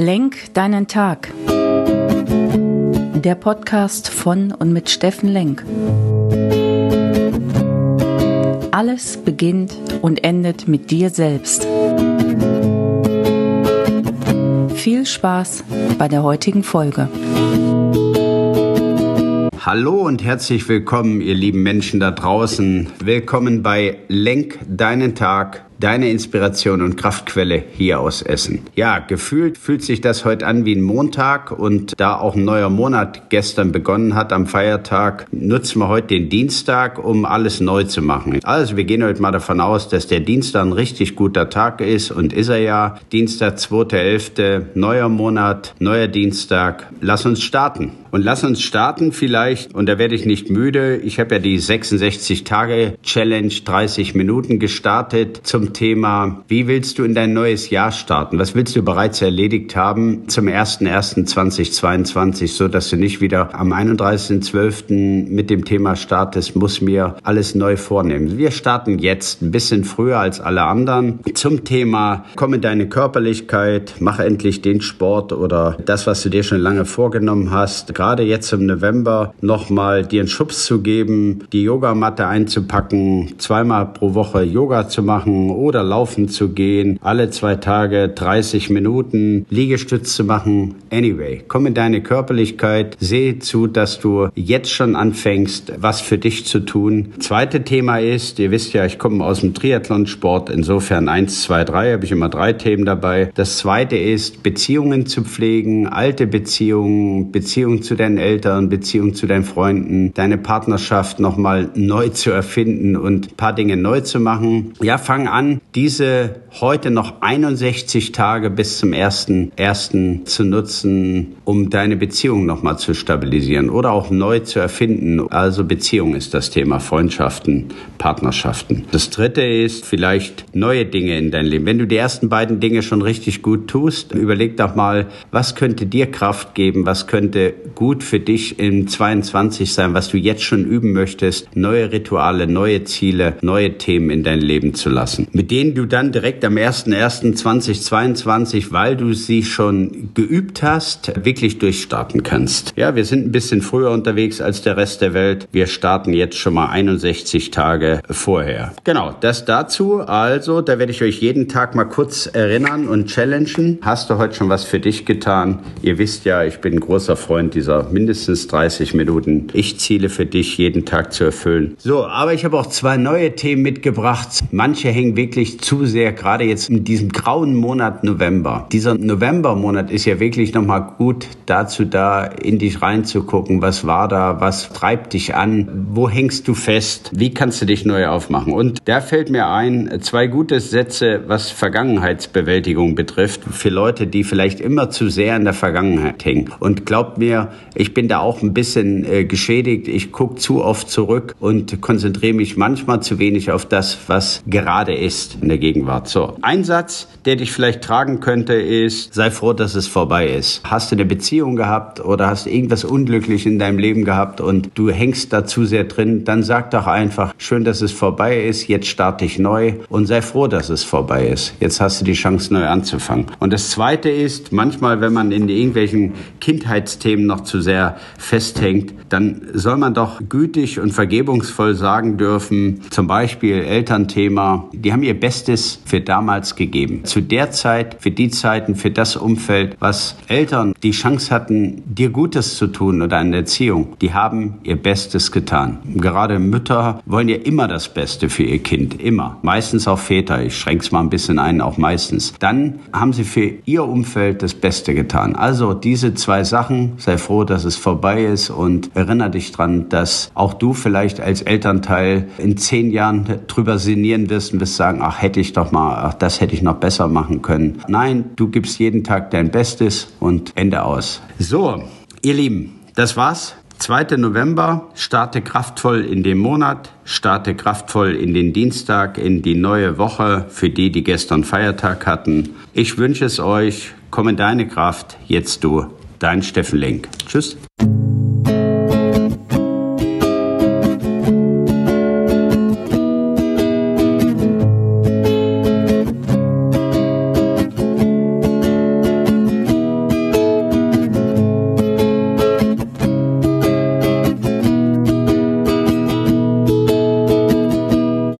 Lenk deinen Tag. Der Podcast von und mit Steffen Lenk. Alles beginnt und endet mit dir selbst. Viel Spaß bei der heutigen Folge. Hallo und herzlich willkommen, ihr lieben Menschen da draußen. Willkommen bei Lenk deinen Tag deine Inspiration und Kraftquelle hier aus Essen. Ja, gefühlt fühlt sich das heute an wie ein Montag und da auch ein neuer Monat gestern begonnen hat am Feiertag, nutzen wir heute den Dienstag, um alles neu zu machen. Also wir gehen heute mal davon aus, dass der Dienstag ein richtig guter Tag ist und ist er ja. Dienstag, 2.11., neuer Monat, neuer Dienstag. Lass uns starten. Und lass uns starten vielleicht, und da werde ich nicht müde, ich habe ja die 66 Tage Challenge 30 Minuten gestartet zum Thema, wie willst du in dein neues Jahr starten? Was willst du bereits erledigt haben zum 01.01.2022, so dass du nicht wieder am 31.12. mit dem Thema startest, muss mir alles neu vornehmen. Wir starten jetzt ein bisschen früher als alle anderen zum Thema, komm in deine Körperlichkeit, mach endlich den Sport oder das, was du dir schon lange vorgenommen hast. Gerade jetzt im November nochmal dir einen Schubs zu geben, die Yogamatte einzupacken, zweimal pro Woche Yoga zu machen oder laufen zu gehen, alle zwei Tage 30 Minuten Liegestütz zu machen. Anyway, komm in deine Körperlichkeit, sehe zu, dass du jetzt schon anfängst, was für dich zu tun. Zweite Thema ist, ihr wisst ja, ich komme aus dem Triathlonsport, insofern eins, zwei, drei, habe ich immer drei Themen dabei. Das zweite ist, Beziehungen zu pflegen, alte Beziehungen, Beziehungen zu deinen Eltern, Beziehungen zu deinen Freunden, deine Partnerschaft nochmal neu zu erfinden und ein paar Dinge neu zu machen. Ja, fang an, diese heute noch 61 Tage bis zum 1.1. zu nutzen, um deine Beziehung nochmal zu stabilisieren oder auch neu zu erfinden. Also Beziehung ist das Thema, Freundschaften, Partnerschaften. Das dritte ist vielleicht neue Dinge in dein Leben. Wenn du die ersten beiden Dinge schon richtig gut tust, überleg doch mal, was könnte dir Kraft geben, was könnte gut für dich im 22 sein, was du jetzt schon üben möchtest, neue Rituale, neue Ziele, neue Themen in dein Leben zu lassen mit denen du dann direkt am 01.01.2022, weil du sie schon geübt hast, wirklich durchstarten kannst. Ja, wir sind ein bisschen früher unterwegs als der Rest der Welt. Wir starten jetzt schon mal 61 Tage vorher. Genau, das dazu. Also, da werde ich euch jeden Tag mal kurz erinnern und challengen. Hast du heute schon was für dich getan? Ihr wisst ja, ich bin ein großer Freund dieser mindestens 30 Minuten. Ich ziele für dich jeden Tag zu erfüllen. So, aber ich habe auch zwei neue Themen mitgebracht. Manche hängen wirklich wirklich zu sehr, gerade jetzt in diesem grauen Monat November. Dieser Novembermonat ist ja wirklich nochmal gut dazu da, in dich reinzugucken. Was war da? Was treibt dich an? Wo hängst du fest? Wie kannst du dich neu aufmachen? Und da fällt mir ein, zwei gute Sätze, was Vergangenheitsbewältigung betrifft, für Leute, die vielleicht immer zu sehr in der Vergangenheit hängen. Und glaubt mir, ich bin da auch ein bisschen äh, geschädigt. Ich gucke zu oft zurück und konzentriere mich manchmal zu wenig auf das, was gerade ist ist in der Gegenwart. So, ein Satz, der dich vielleicht tragen könnte, ist, sei froh, dass es vorbei ist. Hast du eine Beziehung gehabt oder hast irgendwas unglücklich in deinem Leben gehabt und du hängst da zu sehr drin, dann sag doch einfach, schön, dass es vorbei ist, jetzt starte ich neu und sei froh, dass es vorbei ist. Jetzt hast du die Chance, neu anzufangen. Und das Zweite ist, manchmal, wenn man in irgendwelchen Kindheitsthemen noch zu sehr festhängt, dann soll man doch gütig und vergebungsvoll sagen dürfen, zum Beispiel Elternthema, die haben ihr Bestes für damals gegeben. Zu der Zeit, für die Zeiten, für das Umfeld, was Eltern die Chance hatten, dir Gutes zu tun oder eine Erziehung, die haben ihr Bestes getan. Gerade Mütter wollen ja immer das Beste für ihr Kind, immer. Meistens auch Väter, ich schränke es mal ein bisschen ein, auch meistens. Dann haben sie für ihr Umfeld das Beste getan. Also diese zwei Sachen, sei froh, dass es vorbei ist und erinnere dich dran, dass auch du vielleicht als Elternteil in zehn Jahren drüber sinnieren wirst und wirst sagen, sagen, ach, hätte ich doch mal, ach, das hätte ich noch besser machen können. Nein, du gibst jeden Tag dein Bestes und Ende aus. So, ihr Lieben, das war's. 2. November, starte kraftvoll in den Monat, starte kraftvoll in den Dienstag, in die neue Woche für die, die gestern Feiertag hatten. Ich wünsche es euch, komm in deine Kraft, jetzt du, dein Steffen Lenk. Tschüss.